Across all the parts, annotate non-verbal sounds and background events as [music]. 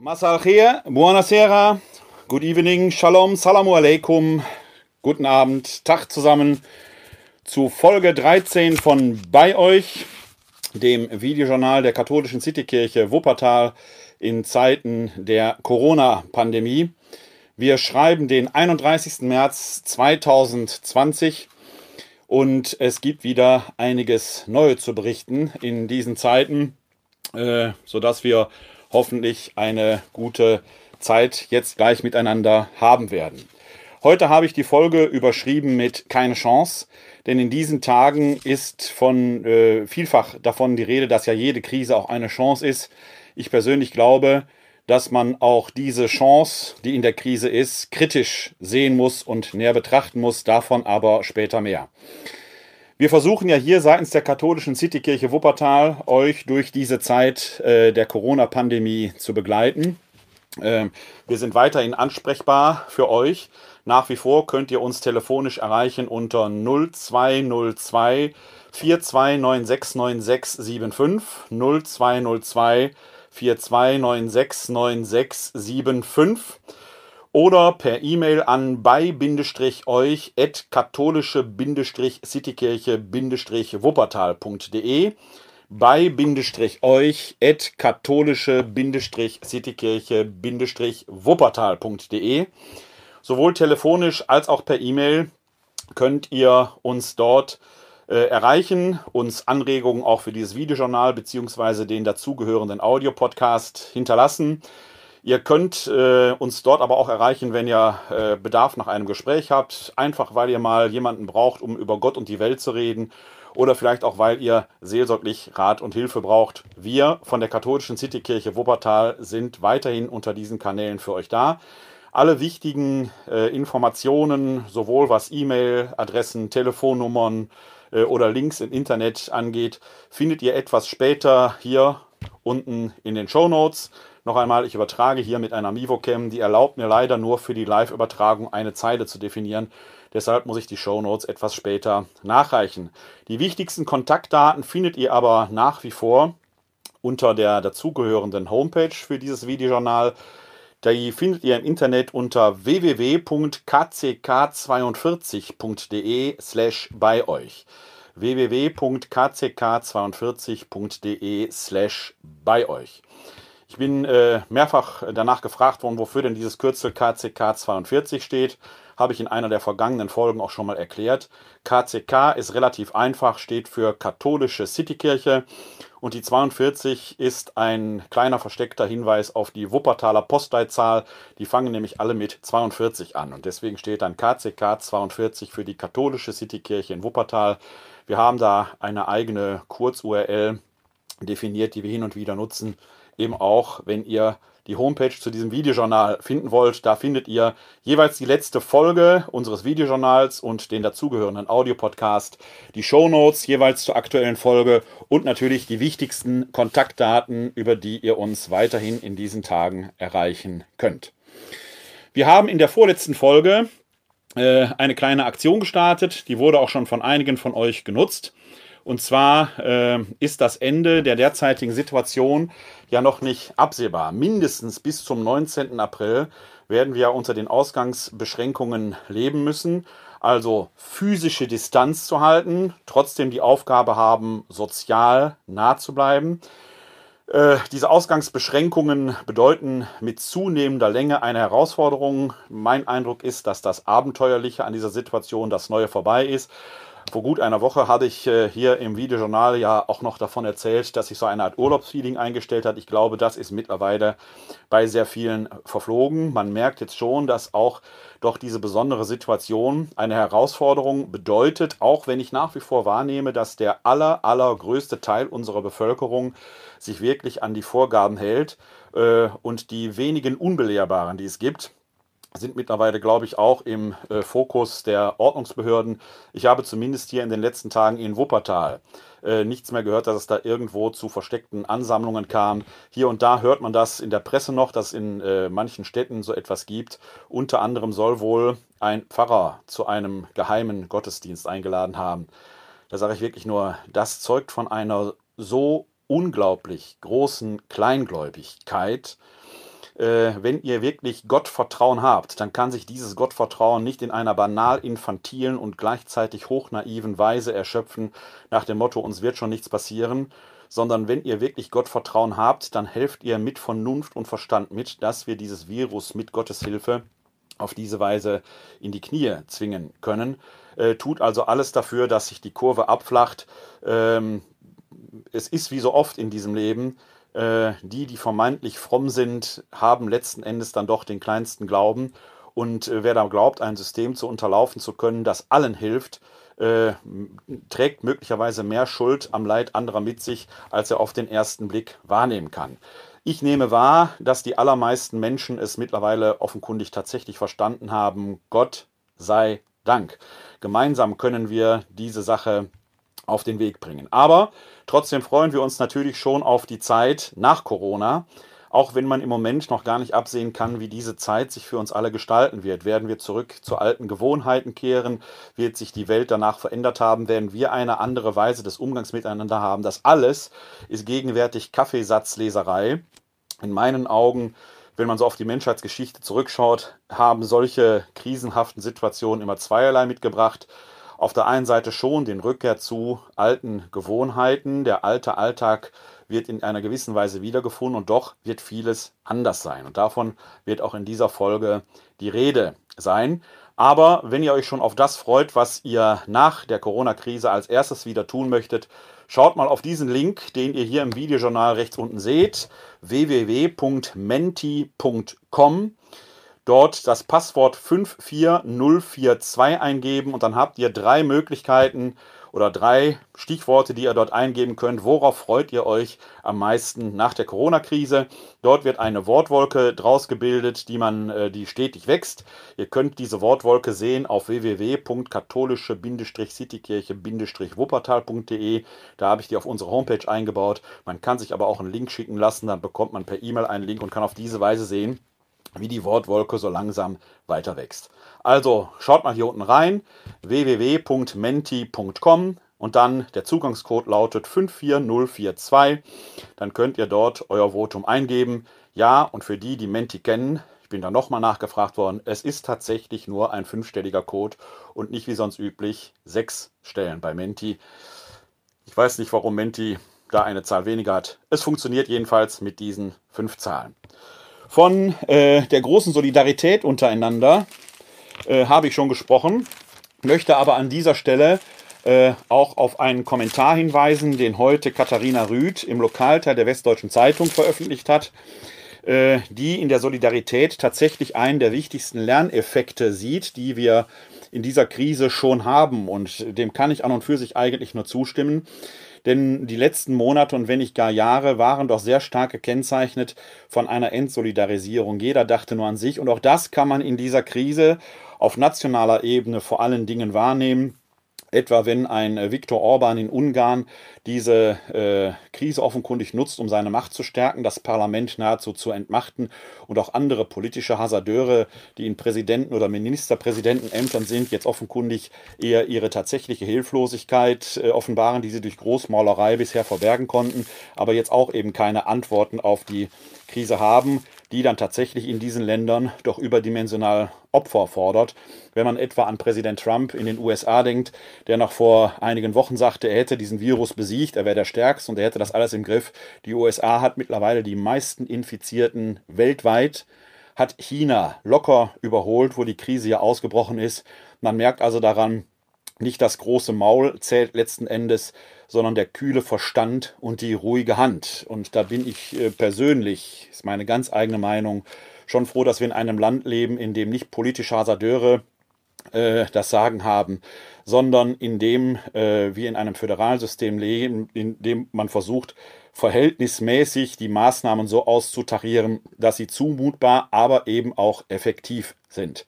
Masal khair, buonasera, good evening, shalom, salamu alaikum, guten Abend, Tag zusammen zu Folge 13 von Bei euch, dem Videojournal der katholischen Citykirche Wuppertal in Zeiten der Corona-Pandemie. Wir schreiben den 31. März 2020 und es gibt wieder einiges Neues zu berichten in diesen Zeiten, äh, sodass wir hoffentlich eine gute Zeit jetzt gleich miteinander haben werden. Heute habe ich die Folge überschrieben mit keine Chance, denn in diesen Tagen ist von äh, vielfach davon die Rede, dass ja jede Krise auch eine Chance ist. Ich persönlich glaube, dass man auch diese Chance, die in der Krise ist, kritisch sehen muss und näher betrachten muss, davon aber später mehr. Wir versuchen ja hier seitens der katholischen Citykirche Wuppertal euch durch diese Zeit äh, der Corona-Pandemie zu begleiten. Ähm, wir sind weiterhin ansprechbar für euch. Nach wie vor könnt ihr uns telefonisch erreichen unter 0202 42969675 0202 42969675 oder per E-Mail an bei-euch at katholische-citykirche-wuppertal.de bei-euch at katholische-citykirche-wuppertal.de Sowohl telefonisch als auch per E-Mail könnt ihr uns dort äh, erreichen, uns Anregungen auch für dieses Videojournal bzw. den dazugehörenden Audiopodcast hinterlassen. Ihr könnt äh, uns dort aber auch erreichen, wenn ihr äh, Bedarf nach einem Gespräch habt. Einfach weil ihr mal jemanden braucht, um über Gott und die Welt zu reden. Oder vielleicht auch, weil ihr seelsorglich Rat und Hilfe braucht. Wir von der katholischen Citykirche Wuppertal sind weiterhin unter diesen Kanälen für euch da. Alle wichtigen äh, Informationen, sowohl was E-Mail-Adressen, Telefonnummern äh, oder Links im Internet angeht, findet ihr etwas später hier unten in den Show Notes. Noch einmal, ich übertrage hier mit einer Mivocam, die erlaubt mir leider nur für die Live-Übertragung eine Zeile zu definieren. Deshalb muss ich die Show Notes etwas später nachreichen. Die wichtigsten Kontaktdaten findet ihr aber nach wie vor unter der dazugehörenden Homepage für dieses Videojournal. Die findet ihr im Internet unter www.kck42.de slash bei euch www.kck42.de slash bei euch. Ich bin äh, mehrfach danach gefragt worden, wofür denn dieses Kürzel KCK 42 steht. Habe ich in einer der vergangenen Folgen auch schon mal erklärt. KCK ist relativ einfach, steht für Katholische Citykirche. Und die 42 ist ein kleiner versteckter Hinweis auf die Wuppertaler Postleitzahl. Die fangen nämlich alle mit 42 an. Und deswegen steht dann KCK 42 für die Katholische Citykirche in Wuppertal. Wir haben da eine eigene Kurz-URL definiert, die wir hin und wieder nutzen eben auch, wenn ihr die Homepage zu diesem Videojournal finden wollt, da findet ihr jeweils die letzte Folge unseres Videojournals und den dazugehörenden Audiopodcast, die Show Notes jeweils zur aktuellen Folge und natürlich die wichtigsten Kontaktdaten, über die ihr uns weiterhin in diesen Tagen erreichen könnt. Wir haben in der vorletzten Folge äh, eine kleine Aktion gestartet, die wurde auch schon von einigen von euch genutzt. Und zwar äh, ist das Ende der derzeitigen Situation ja noch nicht absehbar. Mindestens bis zum 19. April werden wir unter den Ausgangsbeschränkungen leben müssen. Also physische Distanz zu halten, trotzdem die Aufgabe haben, sozial nah zu bleiben. Äh, diese Ausgangsbeschränkungen bedeuten mit zunehmender Länge eine Herausforderung. Mein Eindruck ist, dass das Abenteuerliche an dieser Situation das Neue vorbei ist. Vor gut einer Woche hatte ich äh, hier im Videojournal ja auch noch davon erzählt, dass sich so eine Art Urlaubsfeeling eingestellt hat. Ich glaube, das ist mittlerweile bei sehr vielen verflogen. Man merkt jetzt schon, dass auch doch diese besondere Situation eine Herausforderung bedeutet, auch wenn ich nach wie vor wahrnehme, dass der aller, allergrößte Teil unserer Bevölkerung sich wirklich an die Vorgaben hält äh, und die wenigen Unbelehrbaren, die es gibt, sind mittlerweile, glaube ich, auch im äh, Fokus der Ordnungsbehörden. Ich habe zumindest hier in den letzten Tagen in Wuppertal äh, nichts mehr gehört, dass es da irgendwo zu versteckten Ansammlungen kam. Hier und da hört man das in der Presse noch, dass es in äh, manchen Städten so etwas gibt. Unter anderem soll wohl ein Pfarrer zu einem geheimen Gottesdienst eingeladen haben. Da sage ich wirklich nur, das zeugt von einer so unglaublich großen Kleingläubigkeit, wenn ihr wirklich Gottvertrauen habt, dann kann sich dieses Gottvertrauen nicht in einer banal infantilen und gleichzeitig hochnaiven Weise erschöpfen, nach dem Motto, uns wird schon nichts passieren, sondern wenn ihr wirklich Gottvertrauen habt, dann helft ihr mit Vernunft und Verstand mit, dass wir dieses Virus mit Gottes Hilfe auf diese Weise in die Knie zwingen können. Äh, tut also alles dafür, dass sich die Kurve abflacht. Ähm, es ist wie so oft in diesem Leben, äh, die, die vermeintlich fromm sind, haben letzten Endes dann doch den kleinsten Glauben. Und äh, wer da glaubt, ein System zu unterlaufen zu können, das allen hilft, äh, trägt möglicherweise mehr Schuld am Leid anderer mit sich, als er auf den ersten Blick wahrnehmen kann. Ich nehme wahr, dass die allermeisten Menschen es mittlerweile offenkundig tatsächlich verstanden haben. Gott sei Dank. Gemeinsam können wir diese Sache auf den Weg bringen. Aber trotzdem freuen wir uns natürlich schon auf die Zeit nach Corona. Auch wenn man im Moment noch gar nicht absehen kann, wie diese Zeit sich für uns alle gestalten wird. Werden wir zurück zu alten Gewohnheiten kehren? Wird sich die Welt danach verändert haben? Werden wir eine andere Weise des Umgangs miteinander haben? Das alles ist gegenwärtig Kaffeesatzleserei. In meinen Augen wenn man so auf die Menschheitsgeschichte zurückschaut, haben solche krisenhaften Situationen immer zweierlei mitgebracht. Auf der einen Seite schon den Rückkehr zu alten Gewohnheiten. Der alte Alltag wird in einer gewissen Weise wiedergefunden und doch wird vieles anders sein. Und davon wird auch in dieser Folge die Rede sein. Aber wenn ihr euch schon auf das freut, was ihr nach der Corona-Krise als erstes wieder tun möchtet, schaut mal auf diesen Link, den ihr hier im Videojournal rechts unten seht, www.menti.com. Dort das Passwort 54042 eingeben und dann habt ihr drei Möglichkeiten, oder drei Stichworte, die ihr dort eingeben könnt. Worauf freut ihr euch am meisten nach der Corona-Krise? Dort wird eine Wortwolke draus gebildet, die man, äh, die stetig wächst. Ihr könnt diese Wortwolke sehen auf www.katholische-citykirche-wuppertal.de. Da habe ich die auf unsere Homepage eingebaut. Man kann sich aber auch einen Link schicken lassen, dann bekommt man per E-Mail einen Link und kann auf diese Weise sehen, wie die Wortwolke so langsam weiter wächst. Also schaut mal hier unten rein, www.menti.com und dann der Zugangscode lautet 54042. Dann könnt ihr dort euer Votum eingeben. Ja, und für die, die Menti kennen, ich bin da nochmal nachgefragt worden, es ist tatsächlich nur ein fünfstelliger Code und nicht wie sonst üblich sechs Stellen bei Menti. Ich weiß nicht, warum Menti da eine Zahl weniger hat. Es funktioniert jedenfalls mit diesen fünf Zahlen von äh, der großen Solidarität untereinander äh, habe ich schon gesprochen, möchte aber an dieser Stelle äh, auch auf einen Kommentar hinweisen, den heute Katharina Rüth im Lokalteil der Westdeutschen Zeitung veröffentlicht hat, äh, die in der Solidarität tatsächlich einen der wichtigsten Lerneffekte sieht, die wir in dieser Krise schon haben. Und dem kann ich an und für sich eigentlich nur zustimmen. Denn die letzten Monate und wenn nicht gar Jahre waren doch sehr stark gekennzeichnet von einer Entsolidarisierung. Jeder dachte nur an sich und auch das kann man in dieser Krise auf nationaler Ebene vor allen Dingen wahrnehmen. Etwa wenn ein äh, Viktor Orban in Ungarn diese äh, Krise offenkundig nutzt, um seine Macht zu stärken, das Parlament nahezu zu entmachten und auch andere politische Hasardeure, die in Präsidenten- oder Ministerpräsidentenämtern sind, jetzt offenkundig eher ihre tatsächliche Hilflosigkeit äh, offenbaren, die sie durch Großmaulerei bisher verbergen konnten, aber jetzt auch eben keine Antworten auf die Krise haben, die dann tatsächlich in diesen Ländern doch überdimensional Opfer fordert. Wenn man etwa an Präsident Trump in den USA denkt, der noch vor einigen Wochen sagte, er hätte diesen Virus besiegt, er wäre der Stärkste und er hätte das alles im Griff. Die USA hat mittlerweile die meisten Infizierten weltweit, hat China locker überholt, wo die Krise ja ausgebrochen ist. Man merkt also daran, nicht das große Maul zählt letzten Endes, sondern der kühle Verstand und die ruhige Hand. Und da bin ich äh, persönlich, ist meine ganz eigene Meinung, schon froh, dass wir in einem Land leben, in dem nicht politische Hasardeure äh, das Sagen haben, sondern in dem äh, wir in einem Föderalsystem leben, in dem man versucht, verhältnismäßig die Maßnahmen so auszutarieren, dass sie zumutbar, aber eben auch effektiv sind.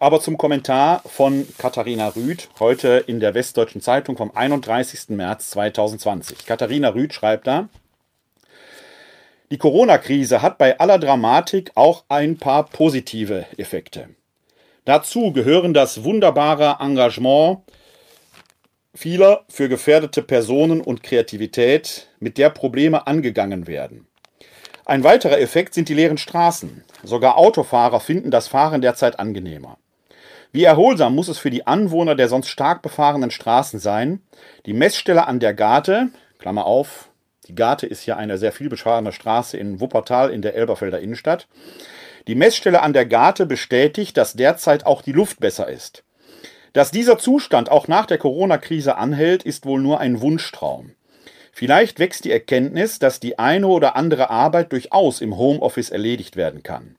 Aber zum Kommentar von Katharina Rüth heute in der Westdeutschen Zeitung vom 31. März 2020. Katharina Rüth schreibt da, die Corona-Krise hat bei aller Dramatik auch ein paar positive Effekte. Dazu gehören das wunderbare Engagement vieler für gefährdete Personen und Kreativität, mit der Probleme angegangen werden. Ein weiterer Effekt sind die leeren Straßen. Sogar Autofahrer finden das Fahren derzeit angenehmer. Wie erholsam muss es für die Anwohner der sonst stark befahrenen Straßen sein, die Messstelle an der Garte, Klammer auf, die Garte ist ja eine sehr viel befahrene Straße in Wuppertal in der Elberfelder Innenstadt, die Messstelle an der Garte bestätigt, dass derzeit auch die Luft besser ist. Dass dieser Zustand auch nach der Corona-Krise anhält, ist wohl nur ein Wunschtraum. Vielleicht wächst die Erkenntnis, dass die eine oder andere Arbeit durchaus im Homeoffice erledigt werden kann.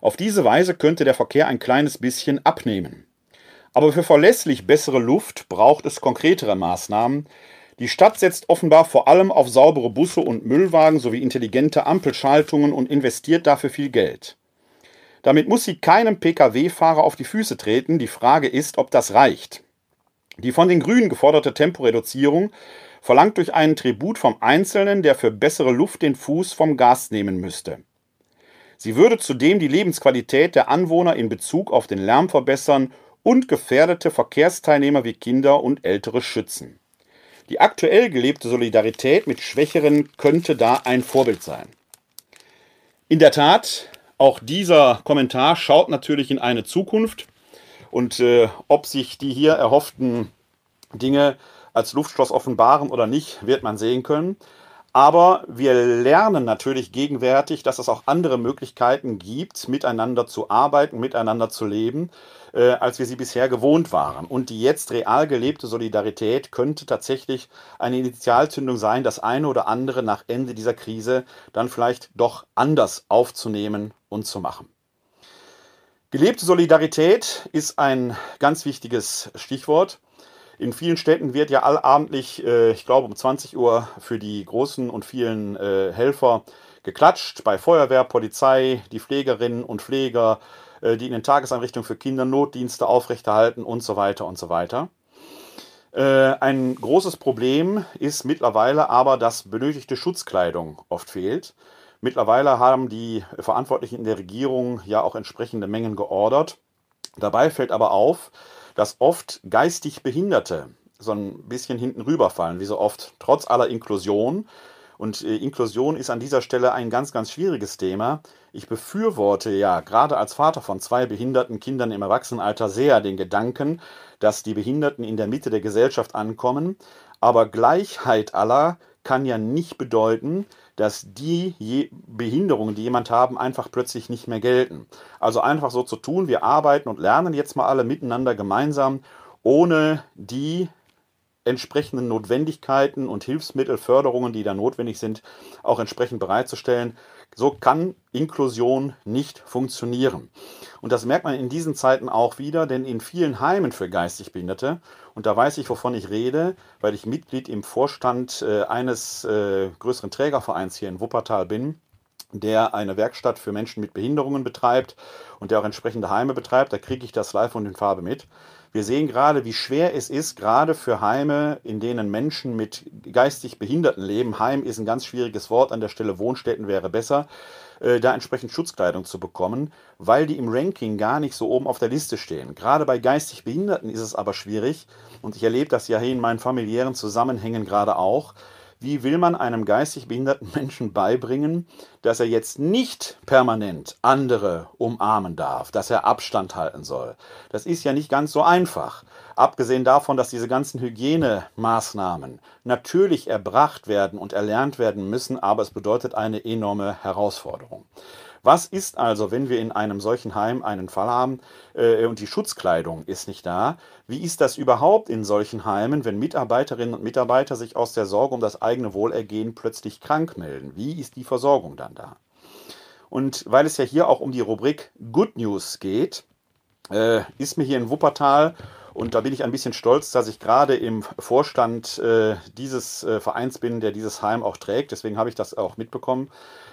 Auf diese Weise könnte der Verkehr ein kleines bisschen abnehmen. Aber für verlässlich bessere Luft braucht es konkretere Maßnahmen. Die Stadt setzt offenbar vor allem auf saubere Busse und Müllwagen sowie intelligente Ampelschaltungen und investiert dafür viel Geld. Damit muss sie keinem Pkw-Fahrer auf die Füße treten. Die Frage ist, ob das reicht. Die von den Grünen geforderte Temporeduzierung verlangt durch einen Tribut vom Einzelnen, der für bessere Luft den Fuß vom Gas nehmen müsste. Sie würde zudem die Lebensqualität der Anwohner in Bezug auf den Lärm verbessern und gefährdete Verkehrsteilnehmer wie Kinder und Ältere schützen. Die aktuell gelebte Solidarität mit Schwächeren könnte da ein Vorbild sein. In der Tat, auch dieser Kommentar schaut natürlich in eine Zukunft und äh, ob sich die hier erhofften Dinge als Luftschloss offenbaren oder nicht, wird man sehen können. Aber wir lernen natürlich gegenwärtig, dass es auch andere Möglichkeiten gibt, miteinander zu arbeiten, miteinander zu leben, äh, als wir sie bisher gewohnt waren. Und die jetzt real gelebte Solidarität könnte tatsächlich eine Initialzündung sein, das eine oder andere nach Ende dieser Krise dann vielleicht doch anders aufzunehmen und zu machen. Gelebte Solidarität ist ein ganz wichtiges Stichwort. In vielen Städten wird ja allabendlich, äh, ich glaube um 20 Uhr, für die großen und vielen äh, Helfer geklatscht. Bei Feuerwehr, Polizei, die Pflegerinnen und Pfleger, äh, die in den Tageseinrichtungen für Kinder Notdienste aufrechterhalten und so weiter und so weiter. Ein großes Problem ist mittlerweile aber, dass benötigte Schutzkleidung oft fehlt. Mittlerweile haben die Verantwortlichen in der Regierung ja auch entsprechende Mengen geordert. Dabei fällt aber auf, dass oft geistig Behinderte so ein bisschen hinten rüberfallen, wie so oft, trotz aller Inklusion. Und äh, Inklusion ist an dieser Stelle ein ganz, ganz schwieriges Thema. Ich befürworte ja gerade als Vater von zwei behinderten Kindern im Erwachsenenalter sehr den Gedanken, dass die Behinderten in der Mitte der Gesellschaft ankommen. Aber Gleichheit aller kann ja nicht bedeuten, dass die Behinderungen, die jemand haben, einfach plötzlich nicht mehr gelten. Also einfach so zu tun, wir arbeiten und lernen jetzt mal alle miteinander gemeinsam, ohne die entsprechenden Notwendigkeiten und Hilfsmittelförderungen, die da notwendig sind, auch entsprechend bereitzustellen. So kann Inklusion nicht funktionieren. Und das merkt man in diesen Zeiten auch wieder, denn in vielen Heimen für geistig Behinderte, und da weiß ich, wovon ich rede, weil ich Mitglied im Vorstand äh, eines äh, größeren Trägervereins hier in Wuppertal bin, der eine Werkstatt für Menschen mit Behinderungen betreibt und der auch entsprechende Heime betreibt, da kriege ich das live und in Farbe mit. Wir sehen gerade, wie schwer es ist, gerade für Heime, in denen Menschen mit geistig Behinderten leben. Heim ist ein ganz schwieriges Wort, an der Stelle Wohnstätten wäre besser, äh, da entsprechend Schutzkleidung zu bekommen, weil die im Ranking gar nicht so oben auf der Liste stehen. Gerade bei geistig Behinderten ist es aber schwierig und ich erlebe das ja hier in meinen familiären Zusammenhängen gerade auch wie will man einem geistig behinderten [laughs] Menschen beibringen, dass er jetzt nicht permanent andere umarmen darf, dass er Abstand halten soll? Das ist ja nicht ganz so einfach. Abgesehen davon, dass diese ganzen Hygienemaßnahmen natürlich erbracht werden und erlernt werden müssen, aber es bedeutet eine enorme Herausforderung. Was ist also, wenn wir in einem solchen Heim einen Fall haben äh, und die Schutzkleidung ist nicht da? Wie ist das überhaupt in solchen Heimen, wenn Mitarbeiterinnen und Mitarbeiter sich aus der Sorge um das eigene Wohlergehen plötzlich krank melden? Wie ist die Versorgung dann da? Und weil es ja hier auch um die Rubrik Good News geht, äh, ist mir hier in Wuppertal und da bin ich ein bisschen stolz, dass ich gerade im Vorstand äh, dieses äh, Vereins bin, der dieses Heim auch trägt. Deswegen habe ich das auch mitbekommen.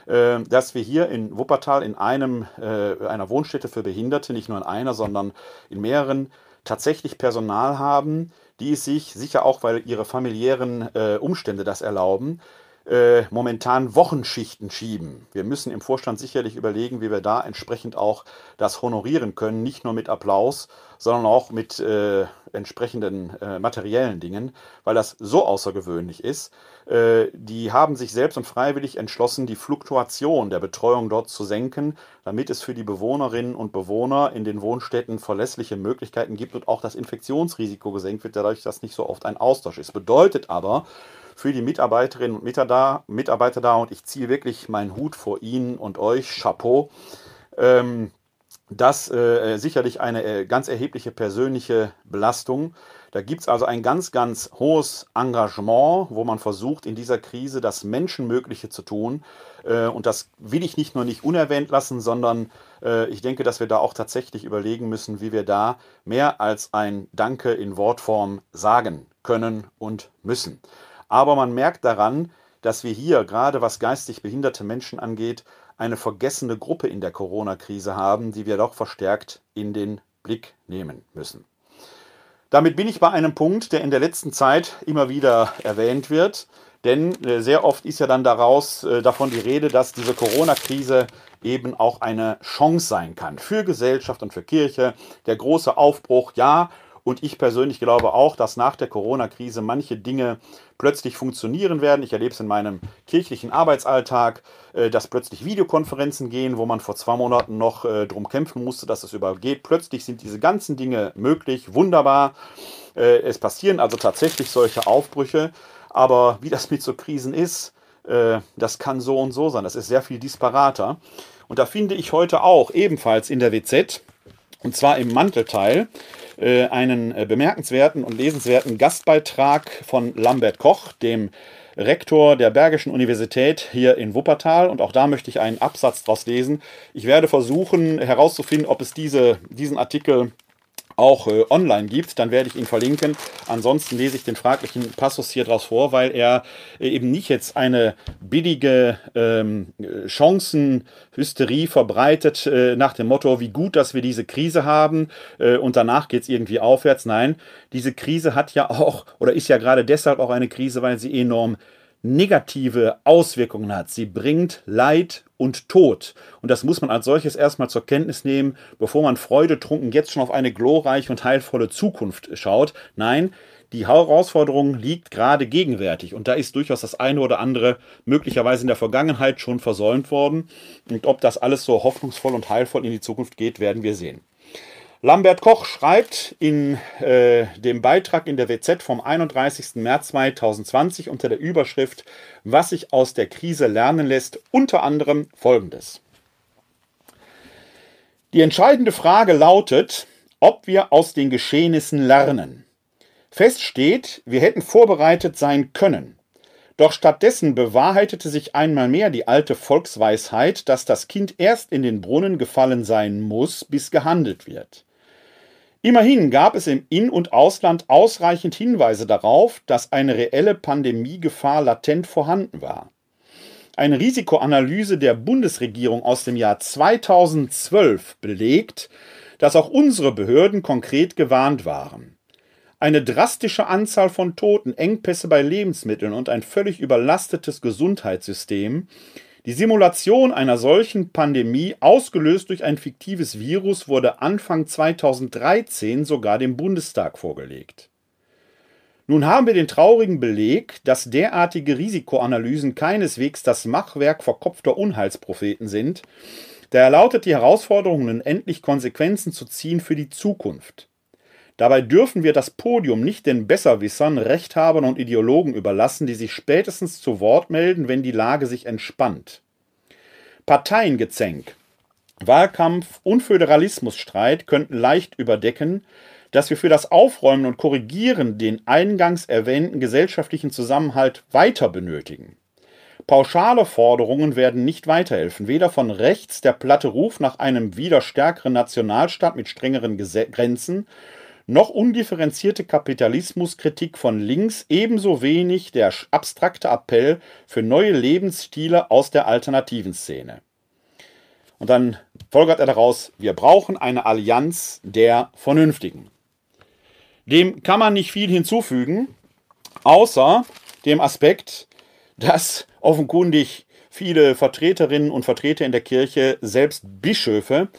Äh, dass wir hier in Wuppertal in einem, äh, einer Wohnstätte für Behinderte, nicht nur in einer, sondern in mehreren, tatsächlich Personal haben, die sich, sicher auch, weil ihre familiären äh, Umstände das erlauben, äh, momentan Wochenschichten schieben. Wir müssen im Vorstand sicherlich überlegen, wie wir da entsprechend auch das honorieren können, nicht nur mit Applaus, sondern auch mit äh, entsprechenden äh, materiellen Dingen, weil das so außergewöhnlich ist. Äh, die haben sich selbst und freiwillig entschlossen, die Fluktuation der Betreuung dort zu senken, damit es für die Bewohnerinnen und Bewohner in den Wohnstätten verlässliche Möglichkeiten gibt und auch das Infektionsrisiko gesenkt wird, dadurch, dass nicht so oft ein Austausch ist. Bedeutet aber, für die Mitarbeiterinnen und Mitarbeiter da, und ich ziehe wirklich meinen Hut vor Ihnen und euch, Chapeau, ähm, das äh, sicherlich eine äh, ganz erhebliche persönliche Belastung. Da gibt es also ein ganz, ganz hohes Engagement, wo man versucht, in dieser Krise das Menschenmögliche zu tun. Äh, und das will ich nicht nur nicht unerwähnt lassen, sondern äh, ich denke, dass wir da auch tatsächlich überlegen müssen, wie wir da mehr als ein Danke in Wortform sagen können und müssen. Aber man merkt daran, dass wir hier, gerade was geistig behinderte Menschen angeht, eine vergessene Gruppe in der Corona-Krise haben, die wir doch verstärkt in den Blick nehmen müssen. Damit bin ich bei einem Punkt, der in der letzten Zeit immer wieder erwähnt wird. Denn äh, sehr oft ist ja dann daraus äh, davon die Rede, dass diese Corona-Krise eben auch eine Chance sein kann für Gesellschaft und für Kirche. Der große Aufbruch, ja, und ich persönlich glaube auch, dass nach der Corona-Krise manche Dinge plötzlich funktionieren werden. Ich erlebe es in meinem kirchlichen Arbeitsalltag, äh, dass plötzlich Videokonferenzen gehen, wo man vor zwei Monaten noch äh, drum kämpfen musste, dass es übergeht. Plötzlich sind diese ganzen Dinge möglich, wunderbar. Äh, es passieren also tatsächlich solche Aufbrüche. Aber wie das mit so Krisen ist, das kann so und so sein. Das ist sehr viel disparater. Und da finde ich heute auch ebenfalls in der WZ, und zwar im Mantelteil, äh, einen äh, bemerkenswerten und lesenswerten Gastbeitrag von Lambert Koch, dem Rektor der Bergischen Universität hier in Wuppertal. Und auch da möchte ich einen Absatz daraus lesen. Ich werde versuchen herauszufinden, ob es diese, diesen Artikel auch äh, online gibt, dann werde ich ihn verlinken. Ansonsten lese ich den fraglichen Passus hier draus vor, weil er äh, eben nicht jetzt eine billige ähm, Chancenhysterie verbreitet äh, nach dem Motto, wie gut, dass wir diese Krise haben äh, und danach geht es irgendwie aufwärts. Nein, diese Krise hat ja auch oder ist ja gerade deshalb auch eine Krise, weil sie enorm negative Auswirkungen hat. Sie bringt Leid und Tod. Und das muss man als solches erstmal zur Kenntnis nehmen, bevor man freudetrunken jetzt schon auf eine glorreiche und heilvolle Zukunft schaut. Nein, die Herausforderung liegt gerade gegenwärtig und da ist durchaus das eine oder andere möglicherweise in der Vergangenheit schon versäumt worden. Und ob das alles so hoffnungsvoll und heilvoll in die Zukunft geht, werden wir sehen. Lambert Koch schreibt in äh, dem Beitrag in der WZ vom 31. März 2020 unter der Überschrift Was sich aus der Krise lernen lässt, unter anderem Folgendes. Die entscheidende Frage lautet, ob wir aus den Geschehnissen lernen. Fest steht, wir hätten vorbereitet sein können. Doch stattdessen bewahrheitete sich einmal mehr die alte Volksweisheit, dass das Kind erst in den Brunnen gefallen sein muss, bis gehandelt wird. Immerhin gab es im In- und Ausland ausreichend Hinweise darauf, dass eine reelle Pandemiegefahr latent vorhanden war. Eine Risikoanalyse der Bundesregierung aus dem Jahr 2012 belegt, dass auch unsere Behörden konkret gewarnt waren. Eine drastische Anzahl von Toten, Engpässe bei Lebensmitteln und ein völlig überlastetes Gesundheitssystem die Simulation einer solchen Pandemie, ausgelöst durch ein fiktives Virus, wurde Anfang 2013 sogar dem Bundestag vorgelegt. Nun haben wir den traurigen Beleg, dass derartige Risikoanalysen keineswegs das Machwerk verkopfter Unheilspropheten sind. Daher lautet die Herausforderung nun endlich Konsequenzen zu ziehen für die Zukunft. Dabei dürfen wir das Podium nicht den Besserwissern, Rechthabern und Ideologen überlassen, die sich spätestens zu Wort melden, wenn die Lage sich entspannt. Parteiengezänk, Wahlkampf und Föderalismusstreit könnten leicht überdecken, dass wir für das Aufräumen und Korrigieren den eingangs erwähnten gesellschaftlichen Zusammenhalt weiter benötigen. Pauschale Forderungen werden nicht weiterhelfen, weder von rechts der platte Ruf nach einem wieder stärkeren Nationalstaat mit strengeren Grenzen, noch undifferenzierte Kapitalismuskritik von links, ebenso wenig der abstrakte Appell für neue Lebensstile aus der alternativen Szene. Und dann folgert er daraus, wir brauchen eine Allianz der Vernünftigen. Dem kann man nicht viel hinzufügen, außer dem Aspekt, dass offenkundig viele Vertreterinnen und Vertreter in der Kirche, selbst Bischöfe,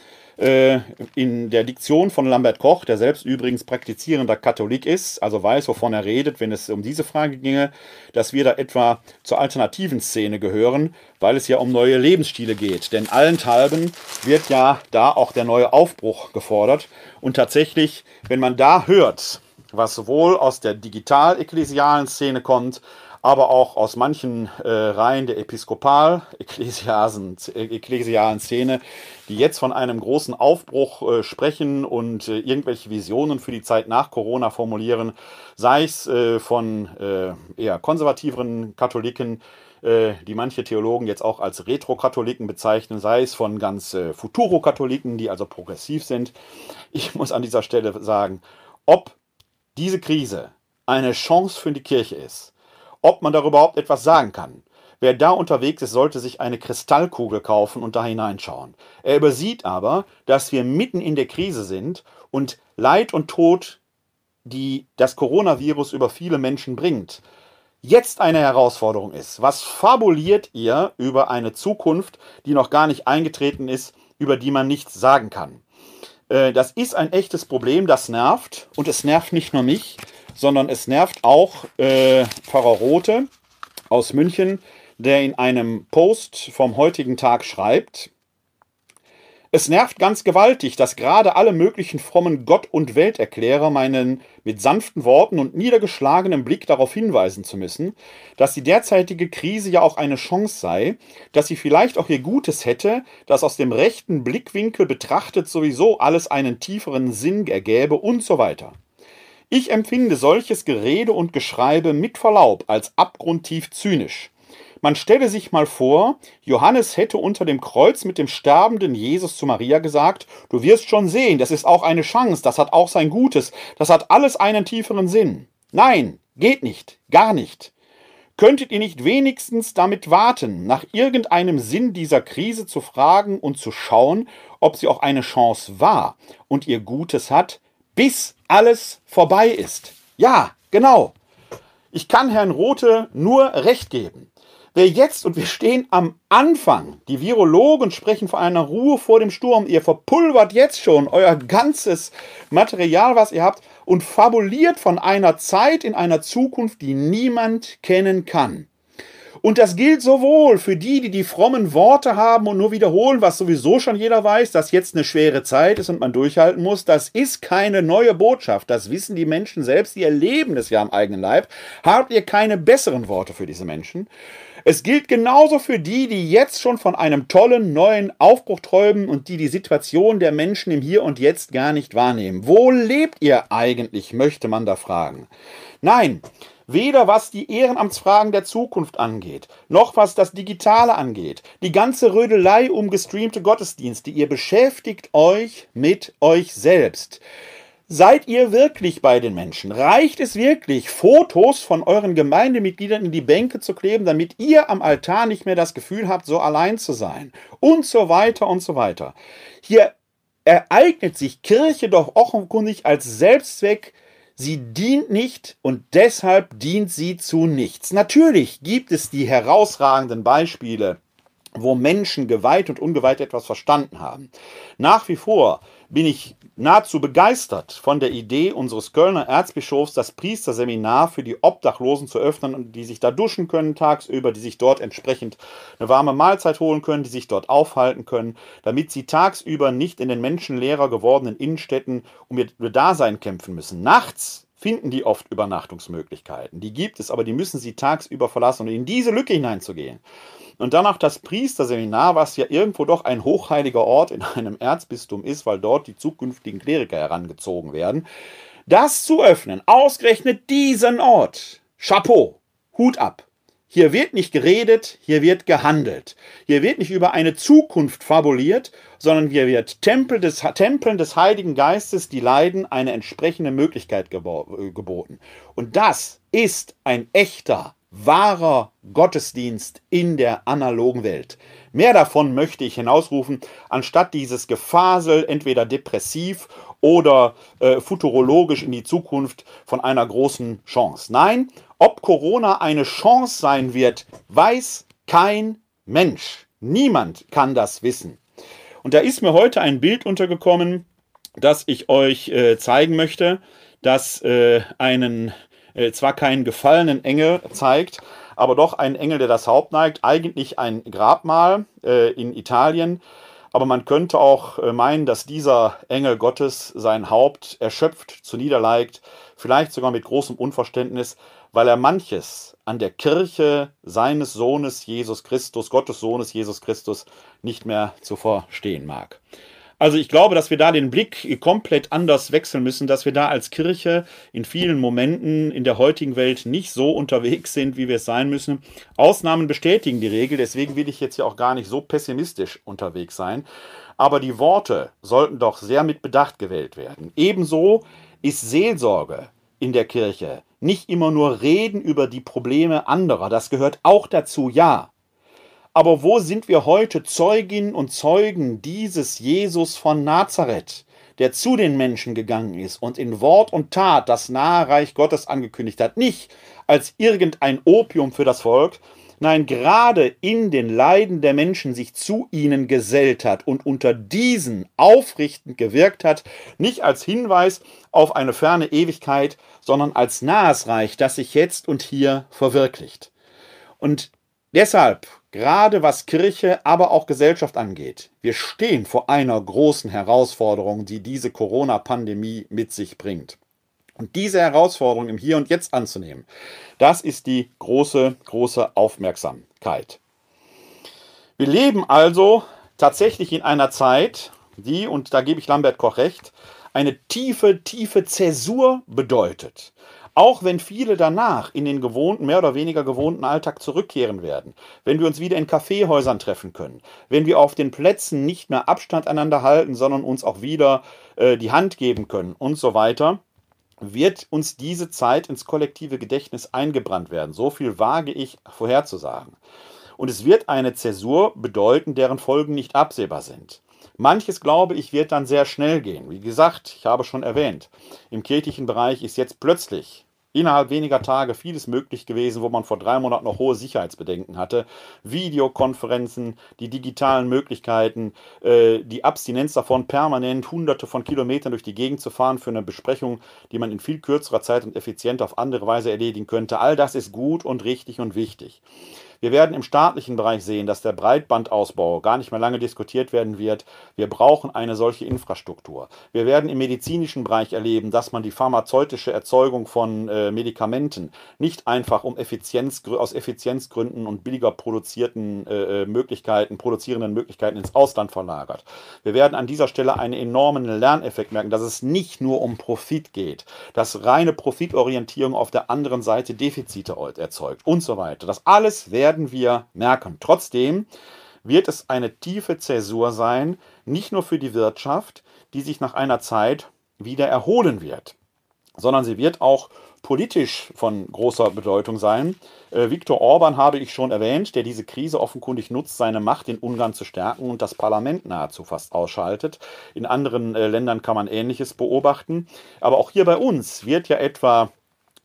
in der Diktion von Lambert Koch, der selbst übrigens praktizierender Katholik ist, also weiß, wovon er redet, wenn es um diese Frage ginge, dass wir da etwa zur alternativen Szene gehören, weil es ja um neue Lebensstile geht. Denn allenthalben wird ja da auch der neue Aufbruch gefordert. Und tatsächlich, wenn man da hört, was sowohl aus der digital-ekklesialen Szene kommt, aber auch aus manchen äh, Reihen der episkopal-ekklesialen Szene, die jetzt von einem großen Aufbruch äh, sprechen und äh, irgendwelche Visionen für die Zeit nach Corona formulieren, sei es äh, von äh, eher konservativeren Katholiken, äh, die manche Theologen jetzt auch als Retro-Katholiken bezeichnen, sei es von ganz Futuro-Katholiken, die also progressiv sind. Ich muss an dieser Stelle sagen, ob diese Krise eine Chance für die Kirche ist, ob man darüber überhaupt etwas sagen kann. Wer da unterwegs ist, sollte sich eine Kristallkugel kaufen und da hineinschauen. Er übersieht aber, dass wir mitten in der Krise sind und Leid und Tod, die das Coronavirus über viele Menschen bringt, jetzt eine Herausforderung ist. Was fabuliert ihr über eine Zukunft, die noch gar nicht eingetreten ist, über die man nichts sagen kann? Äh, das ist ein echtes Problem, das nervt und es nervt nicht nur mich, sondern es nervt auch äh, Pfarrer Rote aus München, der in einem Post vom heutigen Tag schreibt, es nervt ganz gewaltig, dass gerade alle möglichen frommen Gott- und Welterklärer meinen mit sanften Worten und niedergeschlagenem Blick darauf hinweisen zu müssen, dass die derzeitige Krise ja auch eine Chance sei, dass sie vielleicht auch ihr Gutes hätte, dass aus dem rechten Blickwinkel betrachtet sowieso alles einen tieferen Sinn ergäbe und so weiter. Ich empfinde solches Gerede und Geschreibe mit Verlaub als abgrundtief zynisch. Man stelle sich mal vor, Johannes hätte unter dem Kreuz mit dem sterbenden Jesus zu Maria gesagt, du wirst schon sehen, das ist auch eine Chance, das hat auch sein Gutes, das hat alles einen tieferen Sinn. Nein, geht nicht, gar nicht. Könntet ihr nicht wenigstens damit warten, nach irgendeinem Sinn dieser Krise zu fragen und zu schauen, ob sie auch eine Chance war und ihr Gutes hat, bis alles vorbei ist. Ja, genau. Ich kann Herrn Rothe nur recht geben. Wer jetzt, und wir stehen am Anfang, die Virologen sprechen von einer Ruhe vor dem Sturm, ihr verpulvert jetzt schon euer ganzes Material, was ihr habt, und fabuliert von einer Zeit in einer Zukunft, die niemand kennen kann. Und das gilt sowohl für die, die die frommen Worte haben und nur wiederholen, was sowieso schon jeder weiß, dass jetzt eine schwere Zeit ist und man durchhalten muss. Das ist keine neue Botschaft. Das wissen die Menschen selbst. Die erleben es ja am eigenen Leib. Habt ihr keine besseren Worte für diese Menschen? Es gilt genauso für die, die jetzt schon von einem tollen neuen Aufbruch träumen und die die Situation der Menschen im Hier und Jetzt gar nicht wahrnehmen. Wo lebt ihr eigentlich, möchte man da fragen. Nein, Weder was die Ehrenamtsfragen der Zukunft angeht, noch was das Digitale angeht. Die ganze Rödelei um gestreamte Gottesdienste. Ihr beschäftigt euch mit euch selbst. Seid ihr wirklich bei den Menschen? Reicht es wirklich, Fotos von euren Gemeindemitgliedern in die Bänke zu kleben, damit ihr am Altar nicht mehr das Gefühl habt, so allein zu sein? Und so weiter und so weiter. Hier ereignet sich Kirche doch offenkundig als Selbstzweck Sie dient nicht und deshalb dient sie zu nichts. Natürlich gibt es die herausragenden Beispiele, wo Menschen geweiht und ungeweiht etwas verstanden haben. Nach wie vor bin ich nahezu begeistert von der Idee unseres Kölner Erzbischofs, das Priesterseminar für die Obdachlosen zu öffnen die sich da duschen können tagsüber, die sich dort entsprechend eine warme Mahlzeit holen können, die sich dort aufhalten können, damit sie tagsüber nicht in den menschenleerer gewordenen Innenstädten um ihr Dasein kämpfen müssen. Nachts finden die oft Übernachtungsmöglichkeiten. Die gibt es, aber die müssen sie tagsüber verlassen, um in diese Lücke hineinzugehen. Und dann auch das Priesterseminar, was ja irgendwo doch ein hochheiliger Ort in einem Erzbistum ist, weil dort die zukünftigen Kleriker herangezogen werden. Das zu öffnen, ausgerechnet diesen Ort. Chapeau, Hut ab. Hier wird nicht geredet, hier wird gehandelt. Hier wird nicht über eine Zukunft fabuliert, sondern hier wird Tempel des, Tempeln des Heiligen Geistes, die leiden, eine entsprechende Möglichkeit geboten. Und das ist ein echter wahrer Gottesdienst in der analogen Welt. Mehr davon möchte ich hinausrufen, anstatt dieses Gefasel, entweder depressiv oder äh, futurologisch in die Zukunft von einer großen Chance. Nein, ob Corona eine Chance sein wird, weiß Kein Mensch, niemand kann das wissen. Und da ist mir heute ein Bild untergekommen, das ich euch äh, zeigen möchte, das äh, einen äh, zwar keinen gefallenen Engel zeigt, aber doch einen Engel, der das Haupt neigt. Eigentlich ein Grabmal äh, in Italien. Aber man könnte auch äh, meinen, dass dieser Engel Gottes sein Haupt erschöpft zu niederleigt, vielleicht sogar mit großem Unverständnis, weil er manches an der Kirche seines Sohnes Jesus Christus, Gottes Sohnes Jesus Christus, nicht mehr zu verstehen mag. Also ich glaube, dass wir da den Blick komplett anders wechseln müssen, dass wir da als Kirche in vielen Momenten in der heutigen Welt nicht so unterwegs sind, wie wir es sein müssen. Ausnahmen bestätigen die Regel, deswegen will ich jetzt ja auch gar nicht so pessimistisch unterwegs sein. Aber die Worte sollten doch sehr mit Bedacht gewählt werden. Ebenso ist Seelsorge in der Kirche nicht immer nur reden über die Probleme anderer. Das gehört auch dazu, ja. Aber wo sind wir heute Zeuginnen und Zeugen dieses Jesus von Nazareth, der zu den Menschen gegangen ist und in Wort und Tat das nahe Reich Gottes angekündigt hat? Nicht als irgendein Opium für das Volk, nein, gerade in den Leiden der Menschen sich zu ihnen gesellt hat und unter diesen aufrichtend gewirkt hat, nicht als Hinweis auf eine ferne Ewigkeit, sondern als nahes Reich, das sich jetzt und hier verwirklicht. Und deshalb gerade was Kirche, aber auch Gesellschaft angeht. Wir stehen vor einer großen Herausforderung, die diese Corona-Pandemie mit sich bringt. Und diese Herausforderung im Hier und Jetzt anzunehmen, das ist die große, große Aufmerksamkeit. Wir leben also tatsächlich in einer Zeit, die, und da gebe ich Lambert Koch recht, eine tiefe, tiefe Zäsur bedeutet. Auch wenn viele danach in den gewohnten, mehr oder weniger gewohnten Alltag zurückkehren werden, wenn wir uns wieder in Kaffeehäusern treffen können, wenn wir auf den Plätzen nicht mehr Abstand einander halten, sondern uns auch wieder äh, die Hand geben können und so weiter, wird uns diese Zeit ins kollektive Gedächtnis eingebrannt werden. So viel wage ich vorherzusagen. Und es wird eine Zäsur bedeuten, deren Folgen nicht absehbar sind. Manches, glaube ich, wird dann sehr schnell gehen. Wie gesagt, ich habe schon erwähnt, im kirchlichen Bereich ist jetzt plötzlich innerhalb weniger Tage vieles möglich gewesen, wo man vor drei Monaten noch hohe Sicherheitsbedenken hatte. Videokonferenzen, die digitalen Möglichkeiten, äh, die Abstinenz davon, permanent hunderte von Kilometern durch die Gegend zu fahren für eine Besprechung, die man in viel kürzerer Zeit und effizienter auf andere Weise erledigen könnte. All das ist gut und richtig und wichtig. Wir werden im staatlichen Bereich sehen, dass der Breitbandausbau gar nicht mehr lange diskutiert werden wird. Wir brauchen eine solche Infrastruktur. Wir werden im medizinischen Bereich erleben, dass man die pharmazeutische Erzeugung von äh, Medikamenten nicht einfach um Effizienz, aus Effizienzgründen und billiger produzierten äh, äh, Möglichkeiten, produzierenden Möglichkeiten ins Ausland verlagert. Wir werden an dieser Stelle einen enormen Lerneffekt merken, dass es nicht nur um Profit geht, dass reine Profitorientierung auf der anderen Seite Defizite erzeugt und so weiter. Das alles werden werden wir merken. Trotzdem wird es eine tiefe Zäsur sein, nicht nur für die Wirtschaft, die sich nach einer Zeit wieder erholen wird, sondern sie wird auch politisch von großer Bedeutung sein. Äh, Viktor Orban habe ich schon erwähnt, der diese Krise offenkundig nutzt, seine Macht in Ungarn zu stärken und das Parlament nahezu fast ausschaltet. In anderen äh, Ländern kann man Ähnliches beobachten. Aber auch hier bei uns wird ja etwa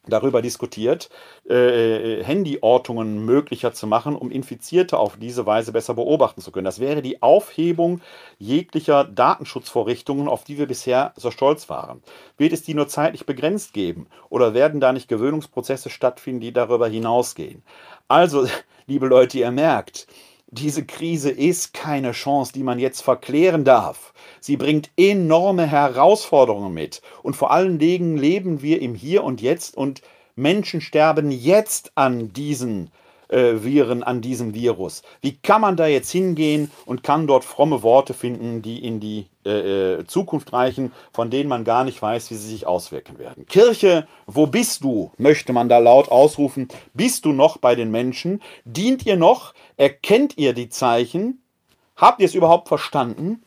darüber diskutiert, äh, Handyortungen möglicher zu machen, um Infizierte auf diese Weise besser beobachten zu können. Das wäre die Aufhebung jeglicher Datenschutzvorrichtungen, auf die wir bisher so stolz waren. Wird es die nur zeitlich begrenzt geben oder werden da nicht Gewöhnungsprozesse stattfinden, die darüber hinausgehen? Also, [laughs] liebe Leute, ihr merkt, diese Krise ist keine Chance, die man jetzt verklären darf. Sie bringt enorme Herausforderungen mit. Und vor allen Dingen leben wir im Hier und Jetzt und Menschen sterben jetzt an diesen äh, Viren, an diesem Virus. Wie kann man da jetzt hingehen und kann dort fromme Worte finden, die in die äh, äh Zukunft reichen, von denen man gar nicht weiß, wie sie sich auswirken werden? Kirche, wo bist du? möchte man da laut ausrufen. Bist du noch bei den Menschen? Dient ihr noch? Erkennt ihr die Zeichen? Habt ihr es überhaupt verstanden?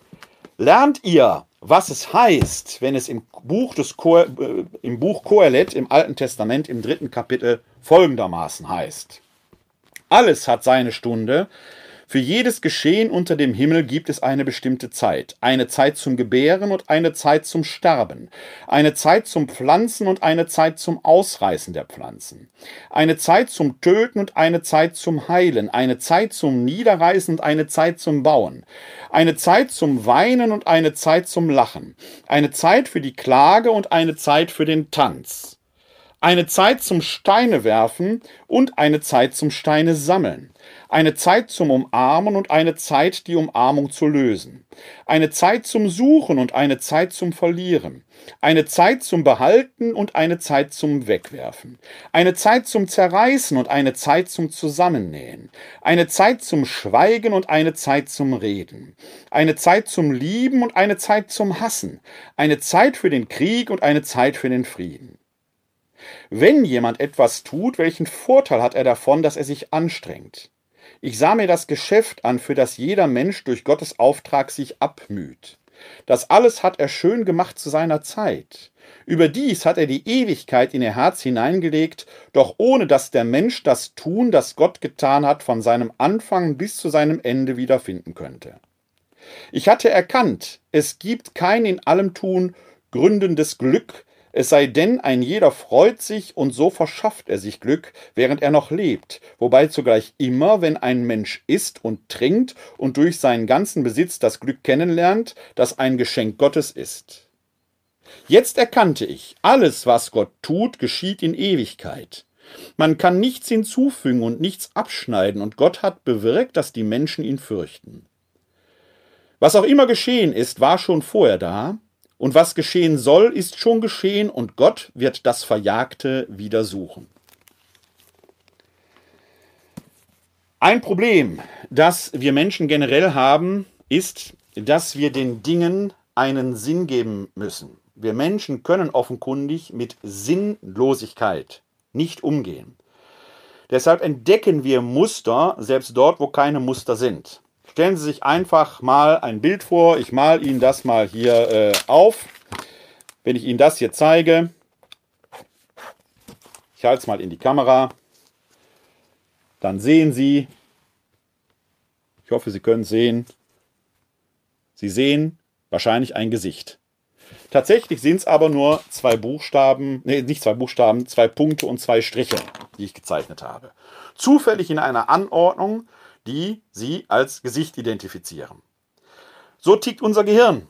Lernt ihr, was es heißt, wenn es im Buch, des Ko äh, im Buch Kohelet im Alten Testament im dritten Kapitel folgendermaßen heißt. Alles hat seine Stunde, Für jedes Geschehen unter dem Himmel gibt es eine bestimmte Zeit. Eine Zeit zum Gebären und eine Zeit zum Sterben. Eine Zeit zum Pflanzen und eine Zeit zum Ausreißen der Pflanzen. Eine Zeit zum Töten und eine Zeit zum Heilen. Eine Zeit zum Niederreißen und eine Zeit zum Bauen. Eine Zeit zum Weinen und eine Zeit zum Lachen. Eine Zeit für die Klage und eine Zeit für den Tanz eine Zeit zum Steine werfen und eine Zeit zum Steine sammeln, eine Zeit zum Umarmen und eine Zeit, die Umarmung zu lösen, eine Zeit zum Suchen und eine Zeit zum Verlieren, eine Zeit zum Behalten und eine Zeit zum Wegwerfen, eine Zeit zum Zerreißen und eine Zeit zum Zusammennähen, eine Zeit zum Schweigen und eine Zeit zum Reden, eine Zeit zum Lieben und eine Zeit zum Hassen, eine Zeit für den Krieg und eine Zeit für den Frieden. Wenn jemand etwas tut, welchen Vorteil hat er davon, dass er sich anstrengt? Ich sah mir das Geschäft an, für das jeder Mensch durch Gottes Auftrag sich abmüht. Das alles hat er schön gemacht zu seiner Zeit. Überdies hat er die Ewigkeit in ihr Herz hineingelegt, doch ohne dass der Mensch das Tun, das Gott getan hat, von seinem Anfang bis zu seinem Ende wiederfinden könnte. Ich hatte erkannt, es gibt kein in allem Tun gründendes Glück, es sei denn, ein jeder freut sich und so verschafft er sich Glück, während er noch lebt, wobei zugleich immer, wenn ein Mensch isst und trinkt und durch seinen ganzen Besitz das Glück kennenlernt, das ein Geschenk Gottes ist. Jetzt erkannte ich, alles, was Gott tut, geschieht in Ewigkeit. Man kann nichts hinzufügen und nichts abschneiden, und Gott hat bewirkt, dass die Menschen ihn fürchten. Was auch immer geschehen ist, war schon vorher da, und was geschehen soll, ist schon geschehen, und Gott wird das Verjagte wieder suchen. Ein Problem, das wir Menschen generell haben, ist, dass wir den Dingen einen Sinn geben müssen. Wir Menschen können offenkundig mit Sinnlosigkeit nicht umgehen. Deshalb entdecken wir Muster, selbst dort, wo keine Muster sind. Stellen Sie sich einfach mal ein Bild vor. Ich male Ihnen das mal hier äh, auf. Wenn ich Ihnen das hier zeige, ich halte es mal in die Kamera, dann sehen Sie, ich hoffe, Sie können sehen, Sie sehen wahrscheinlich ein Gesicht. Tatsächlich sind es aber nur zwei Buchstaben, nee, nicht zwei Buchstaben, zwei Punkte und zwei Striche, die ich gezeichnet habe. Zufällig in einer Anordnung, die Sie als Gesicht identifizieren. So tickt unser Gehirn.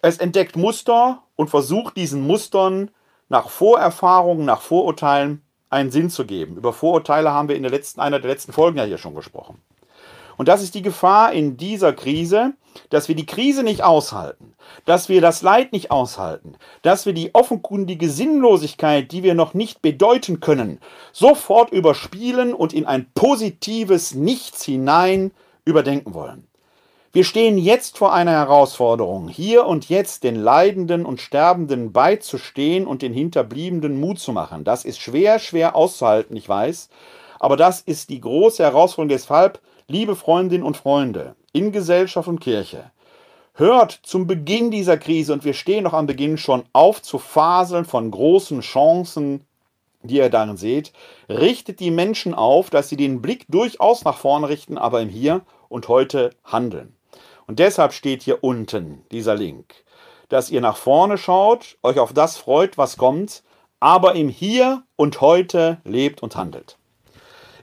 Es entdeckt Muster und versucht diesen Mustern nach Vorerfahrungen, nach Vorurteilen einen Sinn zu geben. Über Vorurteile haben wir in der letzten, einer der letzten Folgen ja hier schon gesprochen. Und das ist die Gefahr in dieser Krise, dass wir die Krise nicht aushalten, dass wir das Leid nicht aushalten, dass wir die offenkundige Sinnlosigkeit, die wir noch nicht bedeuten können, sofort überspielen und in ein positives Nichts hinein überdenken wollen. Wir stehen jetzt vor einer Herausforderung, hier und jetzt den Leidenden und Sterbenden beizustehen und den Hinterbliebenen Mut zu machen. Das ist schwer, schwer auszuhalten, ich weiß, aber das ist die große Herausforderung. Deshalb Liebe Freundinnen und Freunde in Gesellschaft und Kirche, hört zum Beginn dieser Krise, und wir stehen noch am Beginn schon auf zu faseln von großen Chancen, die ihr darin seht, richtet die Menschen auf, dass sie den Blick durchaus nach vorne richten, aber im Hier und heute handeln. Und deshalb steht hier unten dieser Link, dass ihr nach vorne schaut, euch auf das freut, was kommt, aber im Hier und heute lebt und handelt.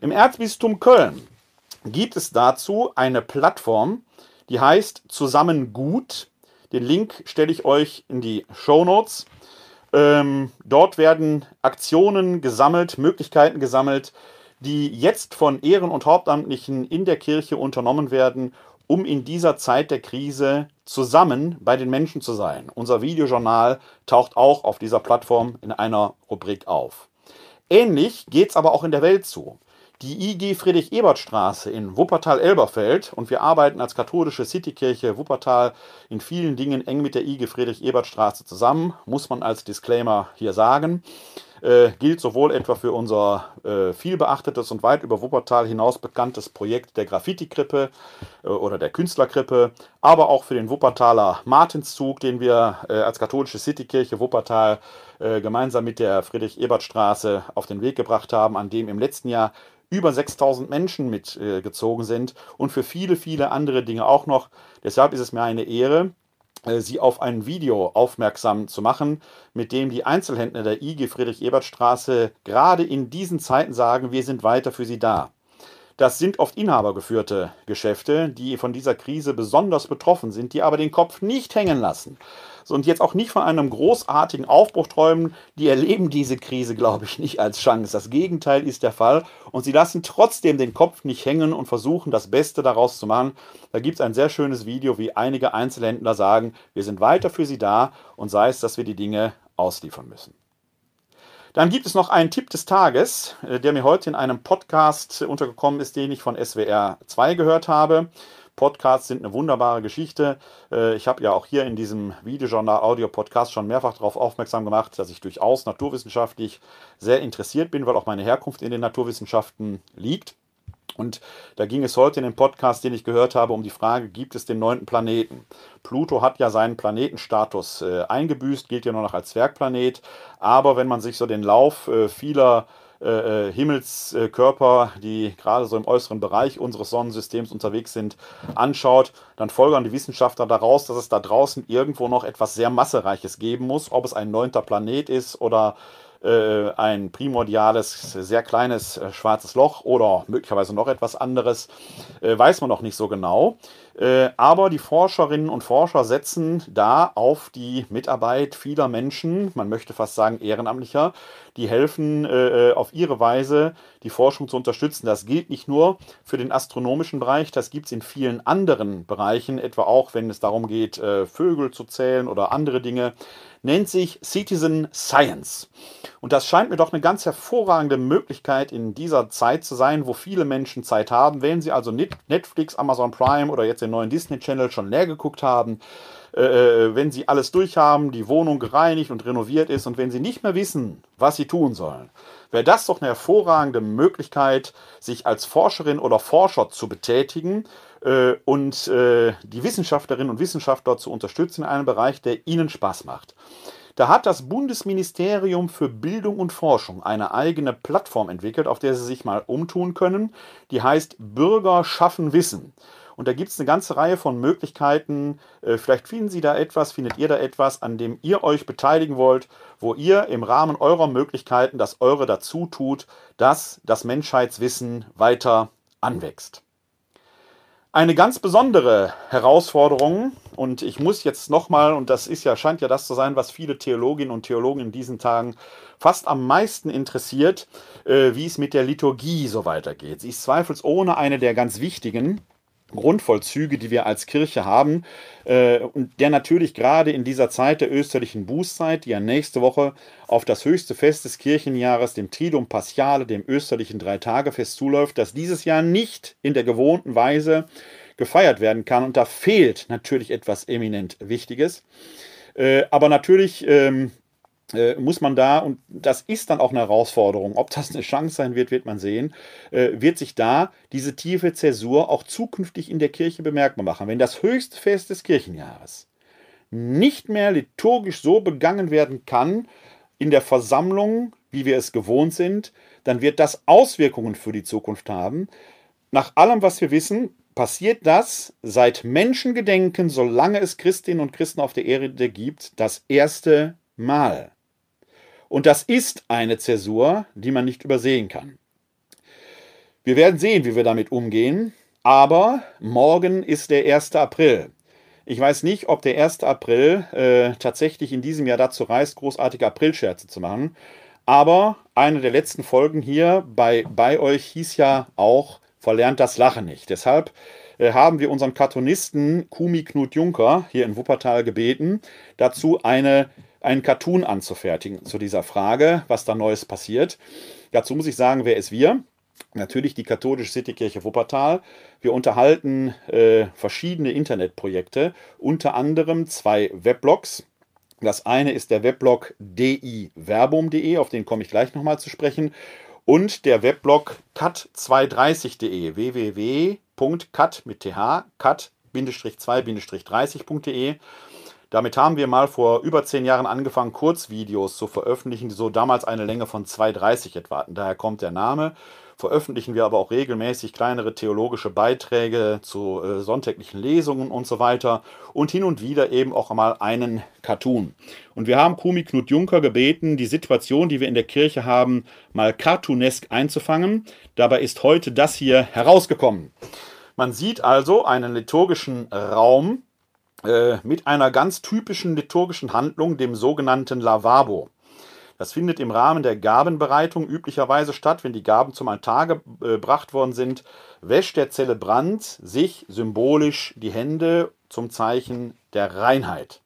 Im Erzbistum Köln gibt es dazu eine Plattform, die heißt Zusammen gut. Den Link stelle ich euch in die Show Notes. Ähm, dort werden Aktionen gesammelt, Möglichkeiten gesammelt, die jetzt von Ehren- und Hauptamtlichen in der Kirche unternommen werden, um in dieser Zeit der Krise zusammen bei den Menschen zu sein. Unser Videojournal taucht auch auf dieser Plattform in einer Rubrik auf. Ähnlich geht es aber auch in der Welt zu die IG Friedrich-Ebert-Straße in Wuppertal-Elberfeld und wir arbeiten als katholische Citykirche Wuppertal in vielen Dingen eng mit der IG Friedrich-Ebert-Straße zusammen, muss man als Disclaimer hier sagen. äh, gilt sowohl etwa für unser äh, vielbeachtetes und weit über Wuppertal hinaus bekanntes Projekt der Graffiti-Krippe äh, oder der Künstlerkrippe, aber auch für den Wuppertaler Martinszug, den wir äh, als katholische Citykirche Wuppertal äh, gemeinsam mit der Friedrich-Ebert-Straße auf den Weg gebracht haben, an dem im letzten Jahr über 6000 Menschen mitgezogen sind und für viele, viele andere Dinge auch noch. Deshalb ist es mir eine Ehre, äh, Sie auf ein Video aufmerksam zu machen, mit dem die Einzelhändler der IG Friedrich-Ebert-Straße gerade in diesen Zeiten sagen, wir sind weiter für Sie da. Das sind oft inhabergeführte Geschäfte, die von dieser Krise besonders betroffen sind, die aber den Kopf nicht hängen lassen und jetzt auch nicht von einem großartigen Aufbruch träumen. Die erleben diese Krise, glaube ich, nicht als Chance. Das Gegenteil ist der Fall und sie lassen trotzdem den Kopf nicht hängen und versuchen, das Beste daraus zu machen. Da gibt es ein sehr schönes Video, wie einige Einzelhändler sagen, wir sind weiter für sie da und sei es, dass wir die Dinge ausliefern müssen. Dann gibt es noch einen Tipp des Tages, äh, der mir heute in einem Podcast untergekommen ist, den ich von SWR 2 gehört habe. Podcasts sind eine wunderbare Geschichte. Äh, ich habe ja auch hier in diesem Videojournal Audio Podcast schon mehrfach darauf aufmerksam gemacht, dass ich durchaus naturwissenschaftlich sehr interessiert bin, weil auch meine Herkunft in den Naturwissenschaften liegt. Und da ging es heute in dem Podcast, den ich gehört habe, um die Frage, gibt es den neunten Planeten? Pluto hat ja seinen Planetenstatus äh, eingebüßt, gilt ja nur noch als Zwergplanet. Aber wenn man sich so den Lauf äh, vieler äh, äh, Himmelskörper, die gerade so im äußeren Bereich unseres Sonnensystems unterwegs sind, anschaut, dann folgern die Wissenschaftler daraus, dass es da draußen irgendwo noch etwas sehr Massereiches geben muss, ob es ein neunter Planet ist oder äh, ein primordiales, sehr kleines äh, schwarzes Loch oder möglicherweise noch etwas anderes, äh, weiß man noch nicht so genau. Äh, aber die Forscherinnen und Forscher setzen da auf die Mitarbeit vieler Menschen, man möchte fast sagen Ehrenamtlicher, die helfen äh, äh, auf ihre Weise, die Forschung zu unterstützen. Das gilt nicht nur für den astronomischen Bereich, das gibt es in vielen anderen Bereichen, etwa auch wenn es darum geht, Vögel zu zählen oder andere Dinge nennt sich Citizen Science. Und das scheint mir doch eine ganz hervorragende Möglichkeit in dieser Zeit zu sein, wo viele Menschen Zeit haben. Wenn sie also Netflix, Amazon Prime oder jetzt den neuen Disney Channel schon leer geguckt haben, äh, äh, wenn sie alles durchhaben, die Wohnung gereinigt und renoviert ist und wenn sie nicht mehr wissen, was sie tun sollen, wäre das doch eine hervorragende Möglichkeit, sich als Forscherin oder Forscher zu betätigen äh, und äh, die Wissenschaftlerinnen und Wissenschaftler zu unterstützen in einem Bereich, der ihnen Spaß macht. Da hat das Bundesministerium für Bildung und Forschung eine eigene Plattform entwickelt, auf der Sie sich mal umtun können. Die heißt Bürger schaffen Wissen. Und da gibt es eine ganze Reihe von Möglichkeiten. Äh, vielleicht finden Sie da etwas, findet ihr da etwas, an dem ihr euch beteiligen wollt, wo ihr im Rahmen eurer Möglichkeiten das eure dazu tut, dass das Menschheitswissen weiter anwächst. Eine ganz besondere Herausforderung, und ich muss jetzt nochmal, und das ist ja, scheint ja das zu sein, was viele Theologinnen und Theologen in diesen Tagen fast am meisten interessiert, äh, wie es mit der Liturgie so weitergeht. Sie ist zweifelsohne eine der ganz wichtigen, Grundvollzüge, die wir als Kirche haben, äh, und der natürlich gerade in dieser Zeit der österlichen Bußzeit, die ja nächste Woche auf das höchste Fest des Kirchenjahres, dem Triduum Paschale, dem österlichen Dreitagefest zuläuft, dass dieses Jahr nicht in der gewohnten Weise gefeiert werden kann. Und da fehlt natürlich etwas eminent Wichtiges. Äh, aber natürlich ähm, äh, muss man da, und das ist dann auch eine Herausforderung, ob das eine Chance sein wird, wird man sehen, äh, wird sich da diese tiefe Zäsur auch zukünftig in der Kirche bemerkbar machen. Wenn das höchste Fest des Kirchenjahres nicht mehr liturgisch so begangen werden kann in der Versammlung, wie wir es gewohnt sind, dann wird das Auswirkungen für die Zukunft haben. Nach allem, was wir wissen, passiert das seit Menschengedenken, solange es Christinnen und Christen auf der Erde gibt, das erste Mal. Und das ist eine Zäsur, die man nicht übersehen kann. Wir werden sehen, wie wir damit umgehen, aber morgen ist der 1. April. Ich weiß nicht, ob der 1. April äh, tatsächlich in diesem Jahr dazu reißt, großartige Aprilscherze zu machen. Aber eine der letzten Folgen hier bei, bei euch hieß ja auch, verlernt das Lachen nicht. Deshalb äh, haben wir unseren Cartoonisten Kumi Knut Juncker hier in Wuppertal gebeten, dazu eine einen Cartoon anzufertigen zu dieser Frage, was da Neues passiert. Dazu muss ich sagen, wer ist wir? Natürlich die katholische Citykirche Wuppertal. Wir unterhalten äh, verschiedene Internetprojekte, unter anderem zwei Weblogs. Das eine ist der Weblog diverbum.de, auf den komme ich gleich nochmal zu sprechen. Und der Weblog cut230.de, www.cut mit th, cut-2-30.de. Damit haben wir mal vor über zehn Jahren angefangen, Kurzvideos zu veröffentlichen, die so damals eine Länge von 2,30 etwa hatten. Daher kommt der Name veröffentlichen wir aber auch regelmäßig kleinere theologische Beiträge zu äh, sonntäglichen Lesungen und so weiter und hin und wieder eben auch mal einen Cartoon. Und wir haben Kumi Knut Juncker gebeten, die Situation, die wir in der Kirche haben, mal cartoonesk einzufangen. Dabei ist heute das hier herausgekommen. Man sieht also einen liturgischen Raum mit einer ganz typischen liturgischen Handlung, dem sogenannten Lavabo. Das findet im Rahmen der Gabenbereitung üblicherweise statt. Wenn die Gaben zum Altar äh, gebracht worden sind, wäscht der Zelebrant sich symbolisch die Hände zum Zeichen der Reinheit.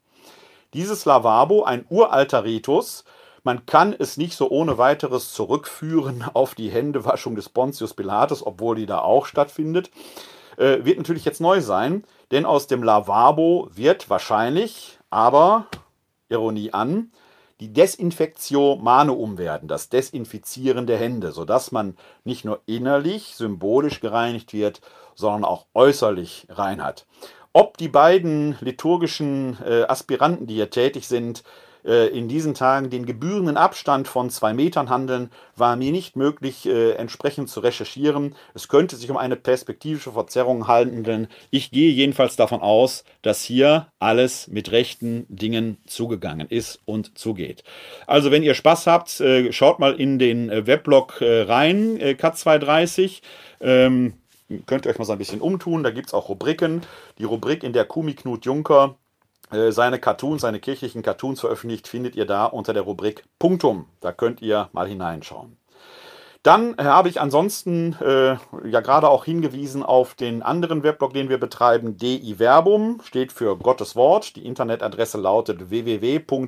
Dieses Lavabo, ein uralter Ritus, man kann es nicht so ohne weiteres zurückführen [laughs] auf die Händewaschung des Pontius Pilatus, obwohl die da auch stattfindet, äh, wird natürlich jetzt neu sein, denn aus dem Lavabo wird wahrscheinlich, aber Ironie an, die Desinfektio Manuum werden, das Desinfizieren der Hände, sodass man nicht nur innerlich symbolisch gereinigt wird, sondern auch äußerlich rein hat. Ob die beiden liturgischen äh, Aspiranten, die hier tätig sind, in diesen Tagen den gebührenden Abstand von zwei Metern handeln, war mir nicht möglich, äh, entsprechend zu recherchieren. Es könnte sich um eine perspektivische Verzerrung handeln. Ich gehe jedenfalls davon aus, dass hier alles mit rechten Dingen zugegangen ist und zugeht. Also, wenn ihr Spaß habt, äh, schaut mal in den Weblog rein, Cat230. Ähm, könnt ihr euch mal so ein bisschen umtun. Da gibt es auch Rubriken. Die Rubrik, in der Kumi Knut Juncker äh, seine Cartoons, seine kirchlichen Cartoons veröffentlicht, findet ihr da unter der Rubrik Punktum. Da könnt ihr mal hineinschauen. Dann äh, habe ich ansonsten äh, ja gerade auch hingewiesen auf den anderen Weblog, den wir betreiben, DI Verbum, steht für Gottes Wort. Die Internetadresse lautet www.di-verbum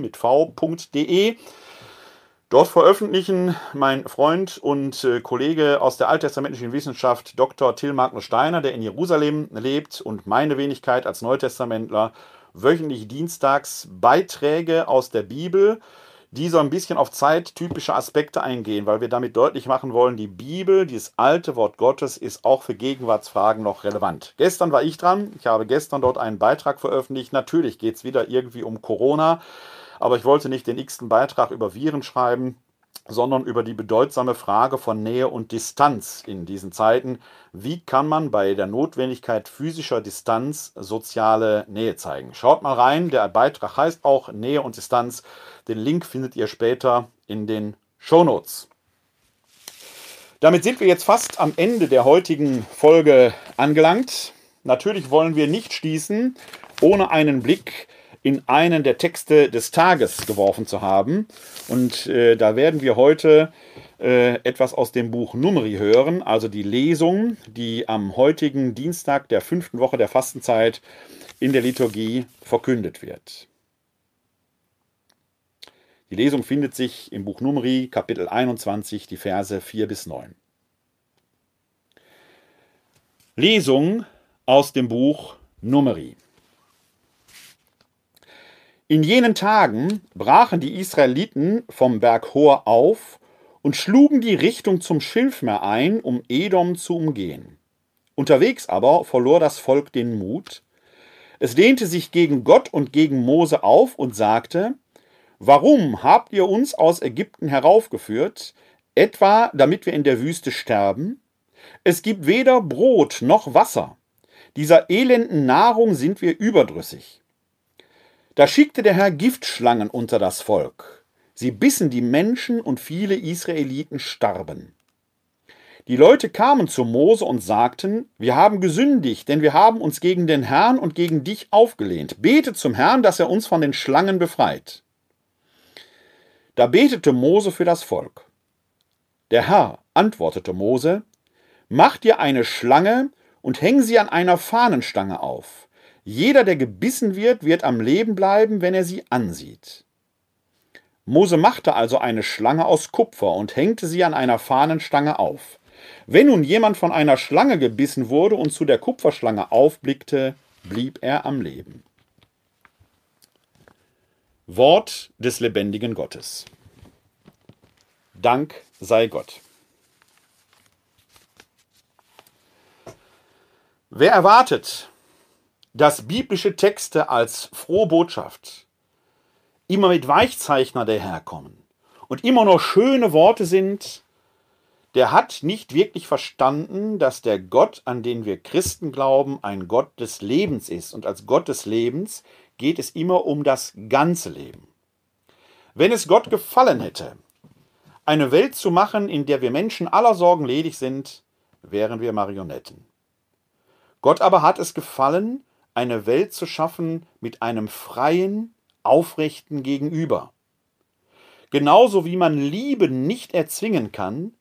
mit v.de. Dort veröffentlichen mein Freund und äh, Kollege aus der alttestamentlichen Wissenschaft Dr. Till Magnus Steiner, der in Jerusalem lebt, und meine Wenigkeit als Neutestamentler wöchentlich dienstags Beiträge aus der Bibel, die so ein bisschen auf zeittypische Aspekte eingehen, weil wir damit deutlich machen wollen, die Bibel, dieses alte Wort Gottes, ist auch für Gegenwartsfragen noch relevant. Gestern war ich dran, ich habe gestern dort einen Beitrag veröffentlicht. Natürlich geht es wieder irgendwie um Corona. Aber ich wollte nicht den x-ten Beitrag über Viren schreiben, sondern über die bedeutsame Frage von Nähe und Distanz in diesen Zeiten. Wie kann man bei der Notwendigkeit physischer Distanz soziale Nähe zeigen? Schaut mal rein, der Beitrag heißt auch Nähe und Distanz. Den Link findet ihr später in den Shownotes. Damit sind wir jetzt fast am Ende der heutigen Folge angelangt. Natürlich wollen wir nicht schließen, ohne einen Blick in einen der Texte des Tages geworfen zu haben. Und äh, da werden wir heute äh, etwas aus dem Buch Numeri hören, also die Lesung, die am heutigen Dienstag der fünften Woche der Fastenzeit in der Liturgie verkündet wird. Die Lesung findet sich im Buch Numeri, Kapitel 21, die Verse 4 bis 9. Lesung aus dem Buch Numeri. In jenen Tagen brachen die Israeliten vom Berg Hor auf und schlugen die Richtung zum Schilfmeer ein, um Edom zu umgehen. Unterwegs aber verlor das Volk den Mut. Es lehnte sich gegen Gott und gegen Mose auf und sagte, Warum habt ihr uns aus Ägypten heraufgeführt, etwa damit wir in der Wüste sterben? Es gibt weder Brot noch Wasser. Dieser elenden Nahrung sind wir überdrüssig. Da schickte der Herr Giftschlangen unter das Volk. Sie bissen die Menschen und viele Israeliten starben. Die Leute kamen zu Mose und sagten, wir haben gesündigt, denn wir haben uns gegen den Herrn und gegen dich aufgelehnt. Bete zum Herrn, dass er uns von den Schlangen befreit. Da betete Mose für das Volk. Der Herr antwortete Mose, Mach dir eine Schlange und häng sie an einer Fahnenstange auf. Jeder, der gebissen wird, wird am Leben bleiben, wenn er sie ansieht. Mose machte also eine Schlange aus Kupfer und hängte sie an einer Fahnenstange auf. Wenn nun jemand von einer Schlange gebissen wurde und zu der Kupferschlange aufblickte, blieb er am Leben. Wort des lebendigen Gottes. Dank sei Gott. Wer erwartet, dass biblische Texte als frohe Botschaft immer mit Weichzeichner daherkommen und immer nur schöne Worte sind, der hat nicht wirklich verstanden, dass der Gott, an den wir Christen glauben, ein Gott des Lebens ist. Und als Gott des Lebens geht es immer um das ganze Leben. Wenn es Gott gefallen hätte, eine Welt zu machen, in der wir Menschen aller Sorgen ledig sind, wären wir Marionetten. Gott aber hat es gefallen, eine Welt zu schaffen mit einem freien, aufrechten Gegenüber. Genauso wie man Liebe nicht erzwingen kann,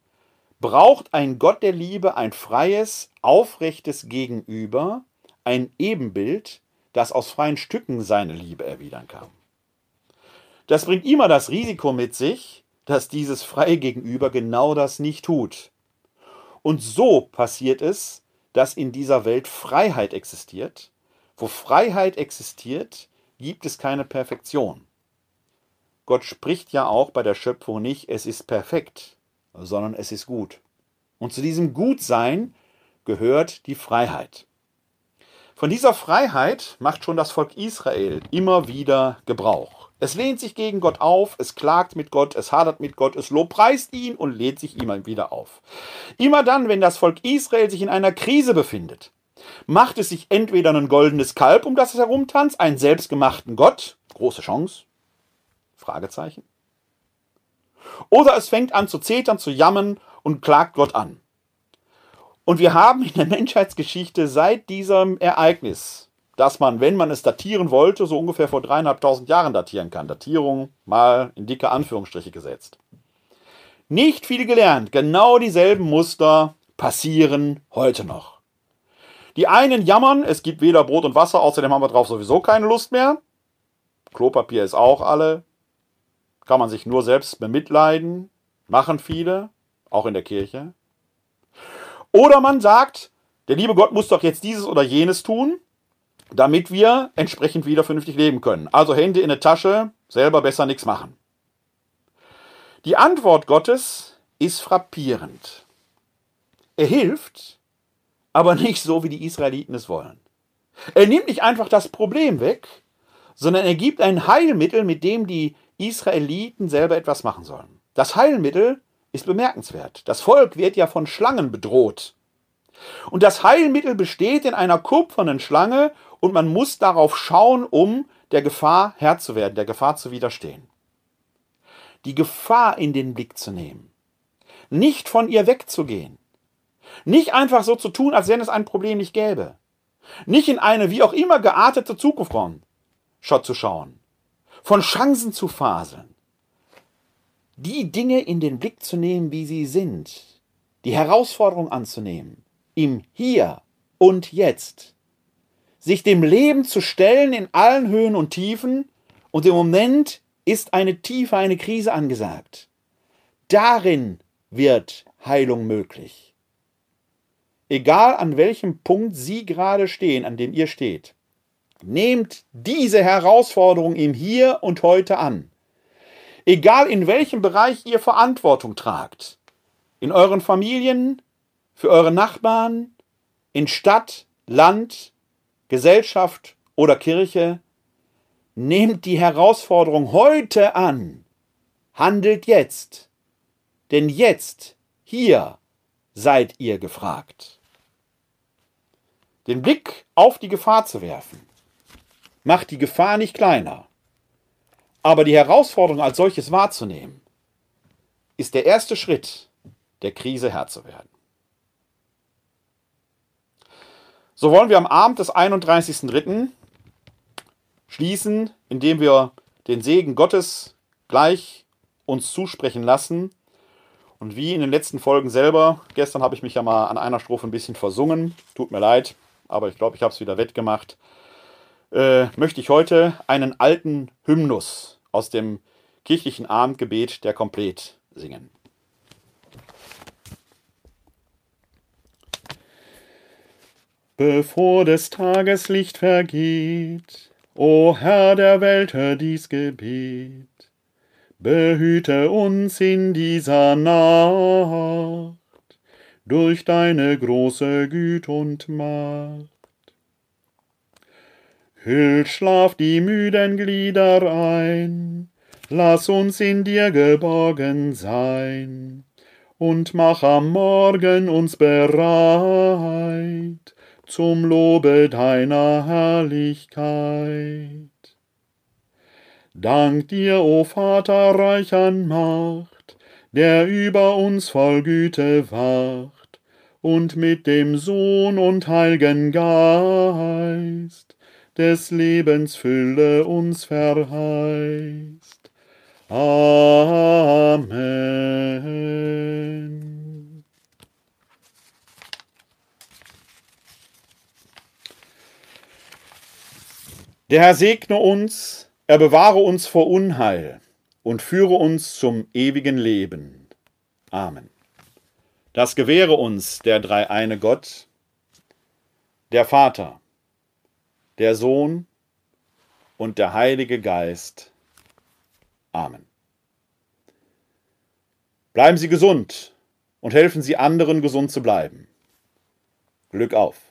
braucht ein Gott der Liebe ein freies, aufrechtes Gegenüber, ein Ebenbild, das aus freien Stücken seine Liebe erwidern kann. Das bringt immer das Risiko mit sich, dass dieses freie Gegenüber genau das nicht tut. Und so passiert es, dass in dieser Welt Freiheit existiert. Wo Freiheit existiert, gibt es keine Perfektion. Gott spricht ja auch bei der Schöpfung nicht, es ist perfekt, sondern es ist gut. Und zu diesem Gutsein gehört die Freiheit. Von dieser Freiheit macht schon das Volk Israel immer wieder Gebrauch. Es lehnt sich gegen Gott auf, es klagt mit Gott, es hadert mit Gott, es lobpreist ihn und lehnt sich immer wieder auf. Immer dann, wenn das Volk Israel sich in einer Krise befindet, macht es sich entweder ein goldenes Kalb, um das es herumtanzt, einen selbstgemachten Gott, große Chance, Fragezeichen. Oder es fängt an zu zetern, zu jammern und klagt Gott an. Und wir haben in der Menschheitsgeschichte seit diesem Ereignis, dass man, wenn man es datieren wollte, so ungefähr vor dreieinhalbtausend Jahren datieren kann, Datierung mal in dicke Anführungsstriche gesetzt, nicht viel gelernt. Genau dieselben Muster passieren heute noch. Die einen jammern, es gibt weder Brot und Wasser, außerdem haben wir drauf sowieso keine Lust mehr. Klopapier ist auch alle. Kann man sich nur selbst bemitleiden. Machen viele, auch in der Kirche. Oder man sagt, der liebe Gott muss doch jetzt dieses oder jenes tun, damit wir entsprechend wieder vernünftig leben können. Also Hände in der Tasche, selber besser nichts machen. Die Antwort Gottes ist frappierend. Er hilft, aber nicht so, wie die Israeliten es wollen. Er nimmt nicht einfach das Problem weg, sondern er gibt ein Heilmittel, mit dem die Israeliten selber etwas machen sollen. Das Heilmittel ist bemerkenswert. Das Volk wird ja von Schlangen bedroht. Und das Heilmittel besteht in einer kupfernen Schlange und man muss darauf schauen, um der Gefahr Herr zu werden, der Gefahr zu widerstehen. Die Gefahr in den Blick zu nehmen. Nicht von ihr wegzugehen. Nicht einfach so zu tun, als wenn es ein Problem nicht gäbe. Nicht in eine wie auch immer geartete Zukunft zu schauen. Von Chancen zu faseln die Dinge in den Blick zu nehmen, wie sie sind, die Herausforderung anzunehmen, im Hier und Jetzt, sich dem Leben zu stellen in allen Höhen und Tiefen, und im Moment ist eine tiefe, eine Krise angesagt. Darin wird Heilung möglich. Egal an welchem Punkt Sie gerade stehen, an dem ihr steht, nehmt diese Herausforderung im Hier und heute an. Egal in welchem Bereich ihr Verantwortung tragt. In euren Familien, für eure Nachbarn, in Stadt, Land, Gesellschaft oder Kirche. Nehmt die Herausforderung heute an. Handelt jetzt. Denn jetzt, hier, seid ihr gefragt. Den Blick auf die Gefahr zu werfen, macht die Gefahr nicht kleiner. Aber die Herausforderung als solches wahrzunehmen, ist der erste Schritt, der Krise Herr zu werden. So wollen wir am Abend des 31.03. schließen, indem wir den Segen Gottes gleich uns zusprechen lassen. Und wie in den letzten Folgen selber, gestern habe ich mich ja mal an einer Strophe ein bisschen versungen, tut mir leid, aber ich glaube, ich habe es wieder wettgemacht äh, möchte ich heute einen alten Hymnus aus dem kirchlichen Abendgebet der Komplett singen. Bevor des Tages Licht vergeht O Herr der Welt, hör dies Gebet. Behüte uns in dieser Nacht durch deine große Güte und Macht. Hüll Schlaf die müden Glieder ein, lass uns in dir geborgen sein, und mach am Morgen uns bereit zum Lobe deiner Herrlichkeit. Dank dir, o Vater reich an Macht, der über uns voll Güte wacht, und mit dem Sohn und Heiligen Geist des Lebens Fülle uns verheißt. Amen. Der Herr segne uns, er bewahre uns vor Unheil und führe uns zum ewigen Leben. Amen. Das gewähre uns der dreieine Gott, der Vater, der Sohn und der Heilige Geist. Amen. Bleiben Sie gesund und helfen Sie anderen, gesund zu bleiben. Glück auf!